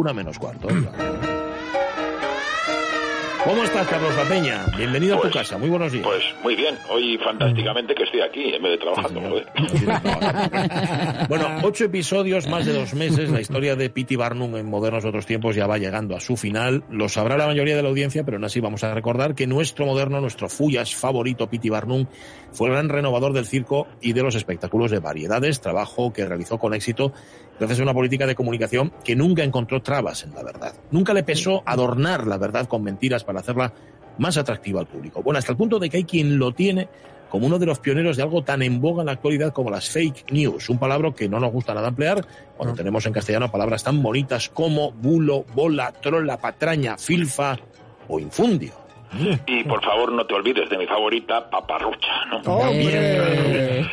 una menos cuarto. ¿Cómo estás, Carlos La Peña? Bienvenido a tu Pues- casa. Muy buenos días. Pues muy bien, hoy fantásticamente que estoy aquí en vez de trabajando. joder. Bueno, ocho episodios, más de dos meses. La historia de Pity Barnum en modernos otros tiempos ya va llegando a su final. Lo sabrá la mayoría de la audiencia, pero aún así vamos a recordar que nuestro moderno, nuestro Fullas favorito, Pity Barnum, fue el gran renovador del circo y de los espectáculos de variedades, trabajo que realizó con éxito gracias a una política de comunicación que nunca encontró trabas en la verdad. Nunca le pesó adornar la verdad con mentiras para hacerla más atractiva al público. Bueno, hasta el punto de que hay quien lo tiene como uno de los pioneros de algo tan en boga en la actualidad como las fake news, un palabra que no nos gusta nada emplear cuando tenemos en castellano palabras tan bonitas como bulo, bola, trola, patraña, filfa o infundio. Y por favor no te olvides de mi favorita, paparrucha, ¿no? ¡Hombre!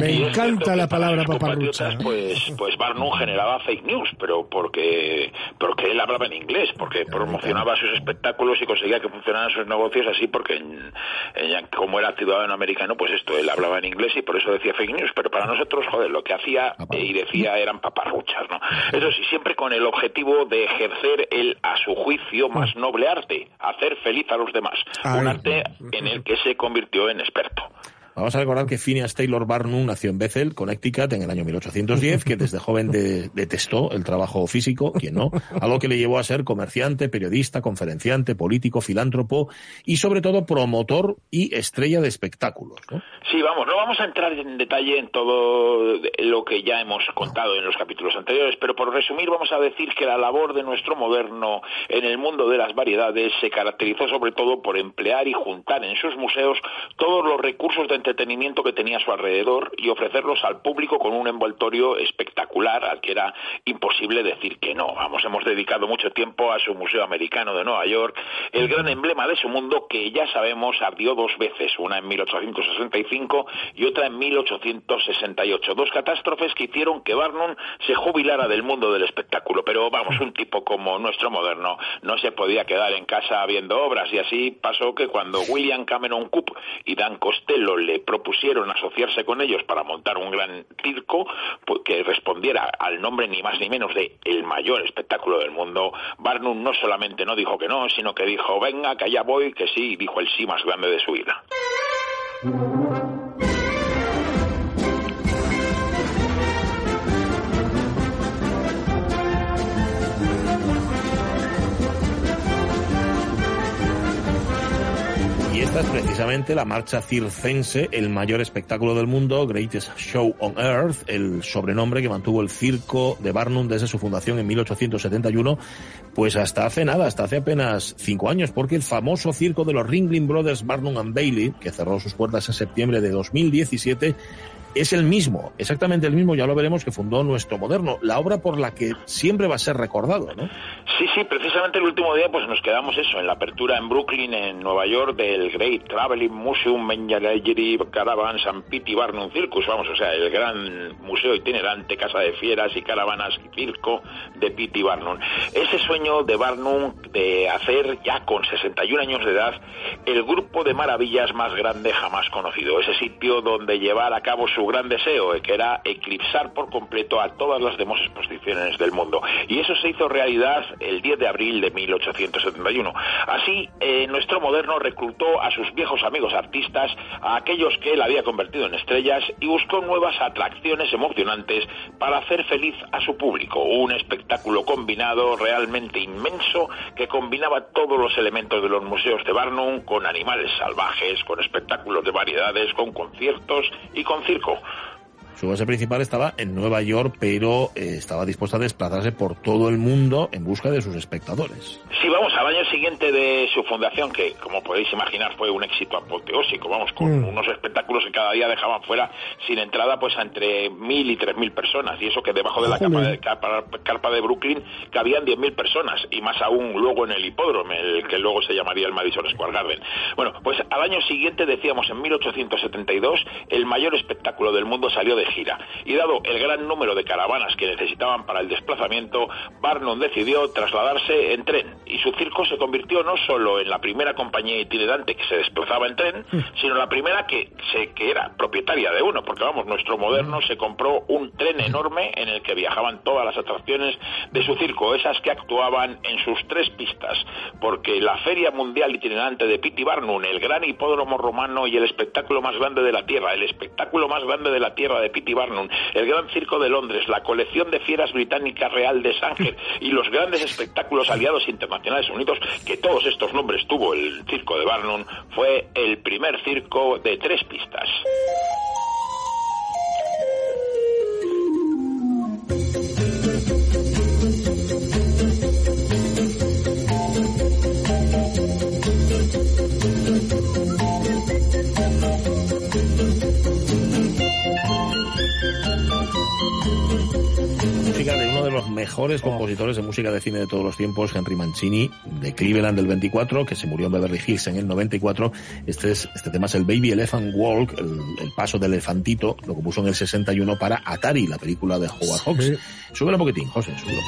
Me encanta la palabra paparrucha. compatriotas, Pues, pues Barnum generaba fake news, pero porque, porque él hablaba en inglés, porque promocionaba sus espectáculos y conseguía que funcionaran sus negocios así, porque en- en- como era ciudadano americano, pues esto, él hablaba en inglés y por eso decía fake news, pero para nosotros, joder, lo que hacía eh, y decía eran paparruchas, ¿no? Eso sí, siempre con el objetivo de ejercer el, a su juicio, más noble arte, hacer feliz a los demás. Un arte en el que se convirtió en experto. Vamos a recordar que Phineas Taylor Barnum nació en Bethel, Connecticut, en el año 1810, que desde joven de- detestó el trabajo físico, quien no, algo que le llevó a ser comerciante, periodista, conferenciante, político, filántropo y sobre todo promotor y estrella de espectáculos. ¿no? Sí, vamos, no vamos a entrar en detalle en todo lo que ya hemos contado en los capítulos anteriores, pero por resumir vamos a decir que la labor de nuestro moderno en el mundo de las variedades se caracterizó sobre todo por emplear y juntar en sus museos todos los recursos de entretenimiento que tenía a su alrededor y ofrecerlos al público con un envoltorio espectacular al que era imposible decir que no. Vamos, hemos dedicado mucho tiempo a su Museo Americano de Nueva York, el gran emblema de su mundo que ya sabemos ardió dos veces, una en 1865 y otra en 1868. Dos catástrofes que hicieron que Barnum se jubilara del mundo del espectáculo. Pero vamos, un tipo como nuestro moderno no se podía quedar en casa viendo obras y así pasó que cuando William Cameron Coop y Dan Costello le propusieron asociarse con ellos para montar un gran circo pues, que respondiera al nombre ni más ni menos de el mayor espectáculo del mundo, Barnum no solamente no dijo que no, sino que dijo, venga, que allá voy, que sí, y dijo el sí más grande de su vida. Esta es precisamente la marcha circense, el mayor espectáculo del mundo, Greatest Show on Earth, el sobrenombre que mantuvo el circo de Barnum desde su fundación en 1871, pues hasta hace nada, hasta hace apenas cinco años, porque el famoso circo de los Ringling Brothers Barnum and Bailey, que cerró sus puertas en septiembre de 2017, es el mismo, exactamente el mismo, ya lo veremos, que fundó nuestro moderno, la obra por la que siempre va a ser recordado, ¿no? Sí, sí, precisamente el último día pues nos quedamos eso, en la apertura en Brooklyn, en Nueva York, del Great Traveling Museum Menagerie Caravans and Pity Barnum Circus, vamos, o sea, el gran museo itinerante, casa de fieras y caravanas y circo de Pity Barnum. Ese sueño de Barnum de hacer ya con 61 años de edad el grupo de maravillas más grande jamás conocido, ese sitio donde llevar a cabo su gran deseo, que era eclipsar por completo a todas las demás exposiciones del mundo. Y eso se hizo realidad el 10 de abril de 1871. Así, eh, nuestro moderno reclutó a sus viejos amigos artistas, a aquellos que él había convertido en estrellas, y buscó nuevas atracciones emocionantes para hacer feliz a su público. Un espectáculo combinado realmente inmenso que combinaba todos los elementos de los museos de Barnum con animales salvajes, con espectáculos de variedades, con conciertos y con circo. Su base principal estaba en Nueva York, pero eh, estaba dispuesta a desplazarse por todo el mundo en busca de sus espectadores. Sí, vamos, al año siguiente de su fundación, que como podéis imaginar fue un éxito apoteósico, vamos, con Mm. unos espectáculos que cada día dejaban fuera sin entrada pues a entre mil y tres mil personas, y eso que debajo de la capa de, carpa, carpa de Brooklyn cabían diez mil personas, y más aún luego en el hipódromo, el que luego se llamaría el Madison Square Garden. Bueno, pues al año siguiente, decíamos en 1872, el mayor espectáculo del mundo salió de gira, y dado el gran número de caravanas que necesitaban para el desplazamiento, Barnum decidió trasladarse en tren. Y su circo se convirtió no solo en la primera compañía itinerante que se desplazaba en tren, sino la primera que, se, que era propietaria de uno, porque vamos, nuestro moderno se compró un tren enorme en el que viajaban todas las atracciones de su circo, esas que actuaban en sus tres pistas, porque la Feria Mundial Itinerante de Pitti Barnum, el gran hipódromo romano y el espectáculo más grande de la Tierra, el espectáculo más grande de la Tierra de El Gran Circo de Londres, la colección de fieras británicas real de Sanger y los grandes espectáculos aliados internacionales unidos, que todos estos nombres tuvo el Circo de Barnum, fue el primer circo de tres pistas. Los mejores oh. compositores de música de cine de todos los tiempos, Henry Mancini, de Cleveland del 24, que se murió en Beverly Hills en el 94. Este, es, este tema es el Baby Elephant Walk, el, paso del elefantito, lo compuso en el 61 para Atari, la película de Howard Hawks. Súbelo un poquitín, José, súbelo.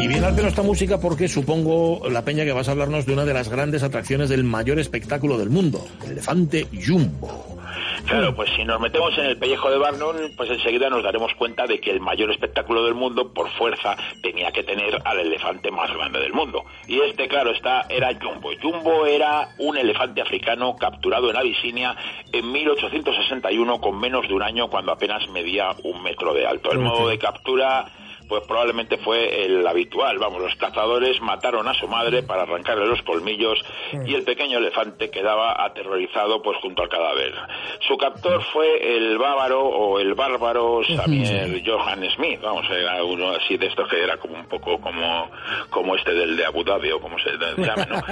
Y viene al esta música porque supongo, la peña, que vas a hablarnos de una de las grandes atracciones del mayor espectáculo del mundo, el elefante Jumbo. Claro, pues si nos metemos en el pellejo de Barnum, pues enseguida nos daremos cuenta de que el mayor espectáculo del mundo, por fuerza, tenía que tener al elefante más grande del mundo. Y este, claro, está, era Jumbo. Jumbo era un elefante africano capturado en Abisinia en 1861 con menos de un año cuando apenas medía un metro de alto. El modo de captura pues probablemente fue el habitual. Vamos, los cazadores mataron a su madre para arrancarle los colmillos y el pequeño elefante quedaba aterrorizado pues junto al cadáver. Su captor fue el bávaro o el bárbaro Samuel Johann Smith, vamos, era uno así de estos que era como un poco como, como este del de Abu Dhabi o como se llama, ¿no?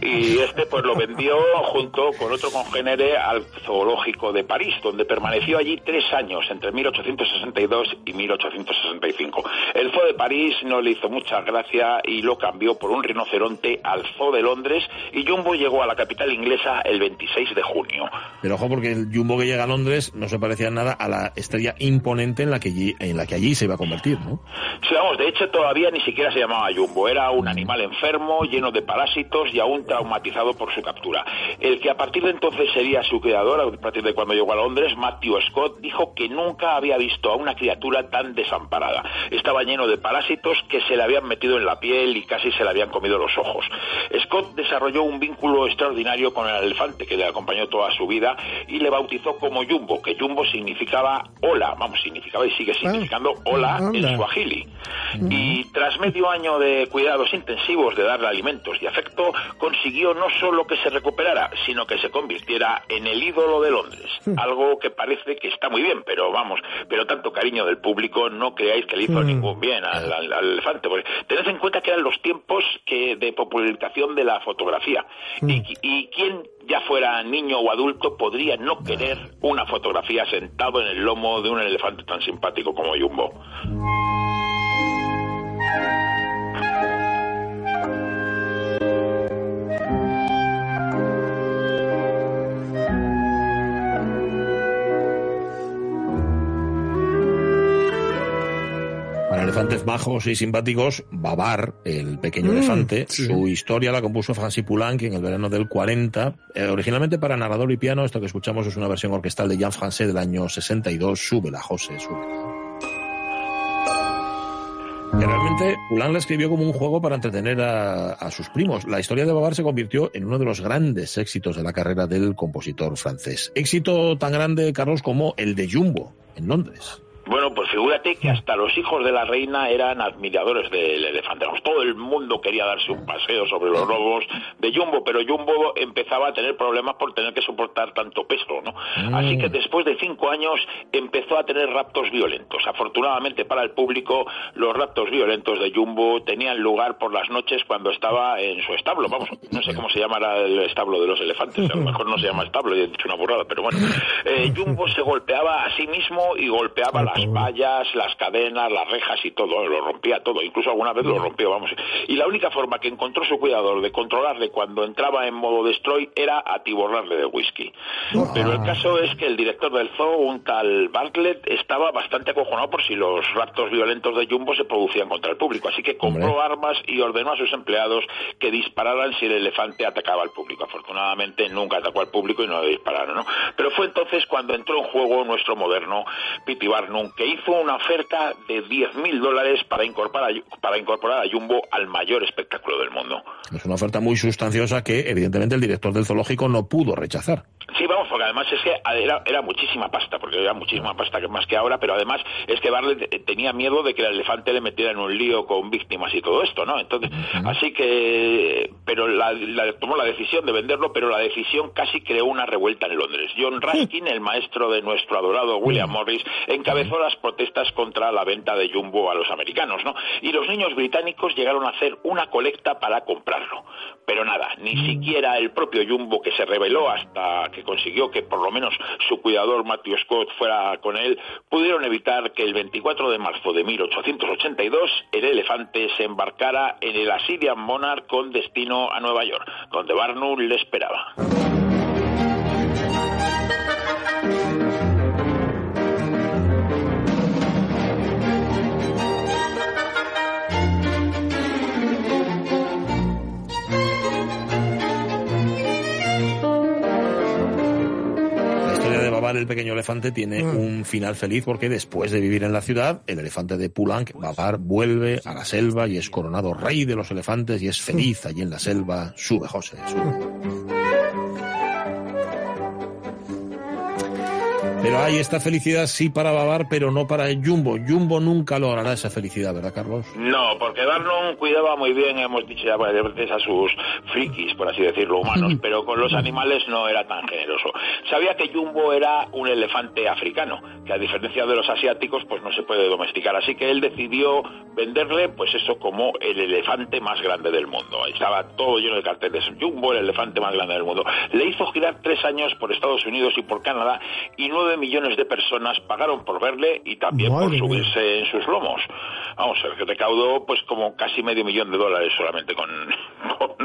Y este pues lo vendió junto con otro congénere al zoológico de París, donde permaneció allí tres años, entre 1862 y 1865. El Zoo de París no le hizo mucha gracia y lo cambió por un rinoceronte al Zoo de Londres y Jumbo llegó a la capital inglesa el 26 de junio. Pero ojo porque el Jumbo que llega a Londres no se parecía nada a la estrella imponente en la que allí, en la que allí se iba a convertir, ¿no? Sí, vamos, de hecho todavía ni siquiera se llamaba Jumbo, era un animal enfermo, lleno de parásitos y aún traumatizado por su captura. El que a partir de entonces sería su creador, a partir de cuando llegó a Londres, Matthew Scott, dijo que nunca había visto a una criatura tan desamparada estaba lleno de parásitos que se le habían metido en la piel y casi se le habían comido los ojos. Scott desarrolló un vínculo extraordinario con el elefante que le acompañó toda su vida y le bautizó como Jumbo, que Jumbo significaba hola, vamos, significaba y sigue significando ah, hola en su agili. Y tras medio año de cuidados intensivos de darle alimentos y afecto, consiguió no solo que se recuperara, sino que se convirtiera en el ídolo de Londres. Algo que parece que está muy bien, pero vamos, pero tanto cariño del público no creáis que le hizo ningún bien al, elefante. Porque tened en cuenta que eran los tiempos que de popularización de la fotografía. Y, y quien ya fuera niño o adulto, podría no querer una fotografía sentado en el lomo de un elefante tan simpático como Jumbo. Elefantes bajos y simpáticos, Babar, el pequeño mm, elefante, su historia la compuso Francis Poulenc en el verano del 40, eh, originalmente para narrador y piano, esto que escuchamos es una versión orquestal de Jean Francais del año 62, súbela, José, súbela. realmente Poulenc la escribió como un juego para entretener a, a, sus primos. La historia de Babar se convirtió en uno de los grandes éxitos de la carrera del compositor francés. Éxito tan grande, Carlos, como el de Jumbo, en Londres. Bueno, pues figúrate que hasta los hijos de la reina eran admiradores del elefante. Todo el mundo quería darse un paseo sobre los lobos de Jumbo, pero Jumbo empezaba a tener problemas por tener que soportar tanto peso, ¿no? Así que después de cinco años empezó a tener raptos violentos. Afortunadamente para el público, los raptos violentos de Jumbo tenían lugar por las noches cuando estaba en su establo. Vamos, no sé cómo se llamará el establo de los elefantes. A lo mejor no se llama establo, he dicho una burrada, pero bueno. Eh, Jumbo se golpeaba a sí mismo y golpeaba a la las vallas, las cadenas, las rejas y todo, lo rompía todo, incluso alguna vez lo rompió, vamos. Y la única forma que encontró su cuidador de controlarle cuando entraba en modo destroy era atiborrarle de whisky. Pero el caso es que el director del zoo, un tal Bartlett, estaba bastante acojonado por si los raptos violentos de Jumbo se producían contra el público, así que compró armas y ordenó a sus empleados que dispararan si el elefante atacaba al público. Afortunadamente nunca atacó al público y no le dispararon, ¿no? Pero fue entonces cuando entró en juego nuestro moderno Pity Que hizo una oferta de 10.000 dólares para incorporar, para incorporar a Jumbo al mayor espectáculo del mundo. Es una oferta muy sustanciosa que evidentemente el director del zoológico no pudo rechazar. Sí, vamos, porque además es que era, era muchísima pasta, porque era muchísima pasta más que ahora, pero además es que Bartlett tenía miedo de que el elefante le metiera en un lío con víctimas y todo esto, ¿no? Entonces, así que, pero la, tomó la decisión de venderlo, pero la decisión casi creó una revuelta en Londres. John Raskin, el maestro de nuestro adorado William Morris, encabezó las protestas contra la venta de Jumbo a los americanos, ¿no? Y los niños británicos llegaron a hacer una colecta para comprarlo. Pero nada, ni siquiera el propio Jumbo que se reveló hasta que consiguió que por lo menos su cuidador Matthew Scott fuera con él, pudieron evitar que el 24 de marzo de 1882 el elefante se embarcara en el Assyrian Monarch con destino a Nueva York, donde Barnum le esperaba. El pequeño elefante tiene mm. un final feliz porque después de vivir en la ciudad, el elefante de Pulang, Babar, vuelve a la selva y es coronado rey de los elefantes y es feliz allí en la selva. Sube, José, sube. Pero hay esta felicidad sí para Babar, pero no para Jumbo. Jumbo nunca logrará esa felicidad, ¿verdad, Carlos? No, porque Barnum cuidaba muy bien, hemos dicho ya varias veces, a sus frikis, por así decirlo, humanos, pero con los animales no era tan generoso. Sabía que Jumbo era un elefante africano, que a diferencia de los asiáticos, pues no se puede domesticar. Así que él decidió venderle, pues eso, como el elefante más grande del mundo. Estaba todo lleno de carteles. Jumbo, el elefante más grande del mundo. Le hizo girar tres años por Estados Unidos y por Canadá y nueve millones de personas pagaron por verle y también por subirse en sus lomos. Vamos, el que recaudó pues como casi medio millón de dólares solamente con, con,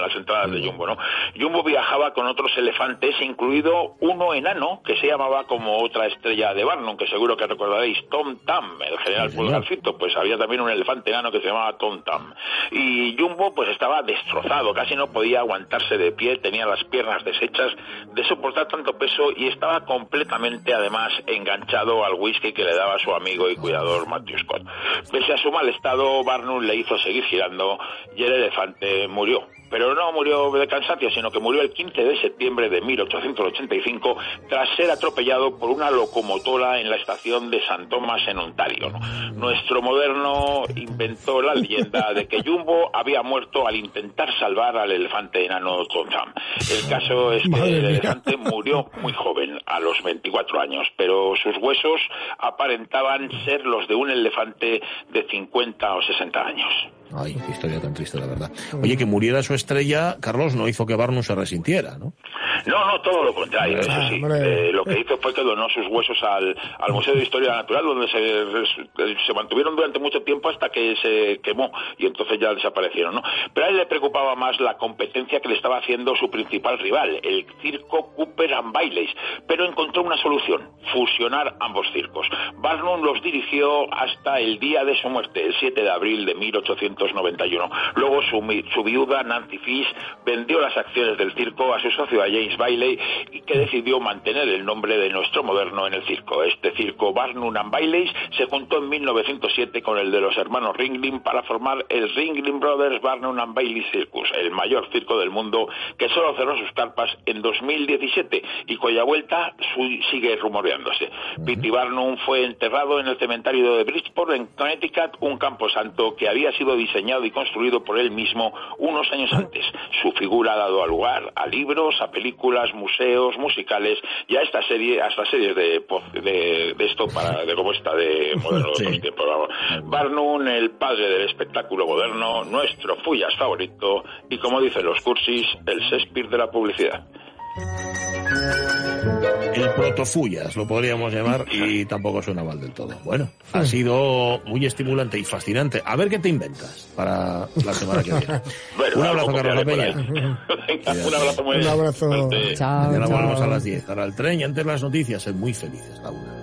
las entradas de Jumbo, ¿no? Jumbo viajaba con otros elefantes, incluido uno enano que se llamaba como otra estrella de Barnum, que seguro que recordaréis, Tom Tam, el general Pulgarcito, pues había también un elefante enano que se llamaba Tom Tam. Y Jumbo pues estaba destrozado, casi no podía aguantarse de pie, tenía las piernas deshechas de soportar tanto peso y estaba completamente además enganchado al whisky que le daba su amigo y cuidador Matthew Scott. Pese a su mal estado, Barnum le hizo seguir girando y el elefante murió pero no murió de cansancio, sino que murió el 15 de septiembre de 1885 tras ser atropellado por una locomotora en la estación de San Tomás en Ontario. Nuestro moderno inventó la leyenda de que Jumbo había muerto al intentar salvar al elefante enano Tom El caso es que el elefante murió muy joven, a los 24 años, pero sus huesos aparentaban ser los de un elefante de 50 o 60 años. Ay, qué historia tan triste, la verdad. Oye, que muriera su estrella, Carlos, no hizo que Barnum se resintiera, ¿no? No, no, todo lo contrario, eso sí. Eh, lo que hizo fue que donó sus huesos al, al Museo de Historia Natural, donde se, se mantuvieron durante mucho tiempo hasta que se quemó y entonces ya desaparecieron, ¿no? Pero a él le preocupaba más la competencia que le estaba haciendo su principal rival, el circo Cooper and Baileys, pero encontró una solución, fusionar ambos circos. Barnum los dirigió hasta el día de su muerte, el 7 de abril de 1800 Luego su, viuda, Nancy Fish, vendió las acciones del circo a su socio, a James Bailey, y que decidió mantener el nombre de nuestro moderno en el circo. Este circo Barnum and Bailey se juntó en 1907 con el de los hermanos Ringling para formar el Ringling Brothers Barnum and Bailey Circus, el mayor circo del mundo que solo cerró sus carpas en 2017 y cuya vuelta sigue rumoreándose. Pity Barnum fue enterrado en el cementerio de Bridgeport, en Connecticut, un campo santo que había sido diseñado y construido por él mismo unos años antes. Su figura ha dado lugar a libros, a películas, museos, musicales y a esta serie, a esta serie de, de, esto para de cómo está de moderno de otros tiempos. Barnum, el padre del espectáculo moderno, nuestro Fullas favorito y como dicen los cursis, el Shakespeare de la publicidad. El protofullas, lo podríamos llamar, y tampoco suena mal del todo. Bueno, ha sido muy estimulante y fascinante. A ver qué te inventas para la semana que viene. Bueno, un abrazo, Carlos Peña. un abrazo muy Un abrazo. Chao, Mañana chao. volvemos a las 10. Ahora el tren y antes las noticias. Sed muy felices, la una.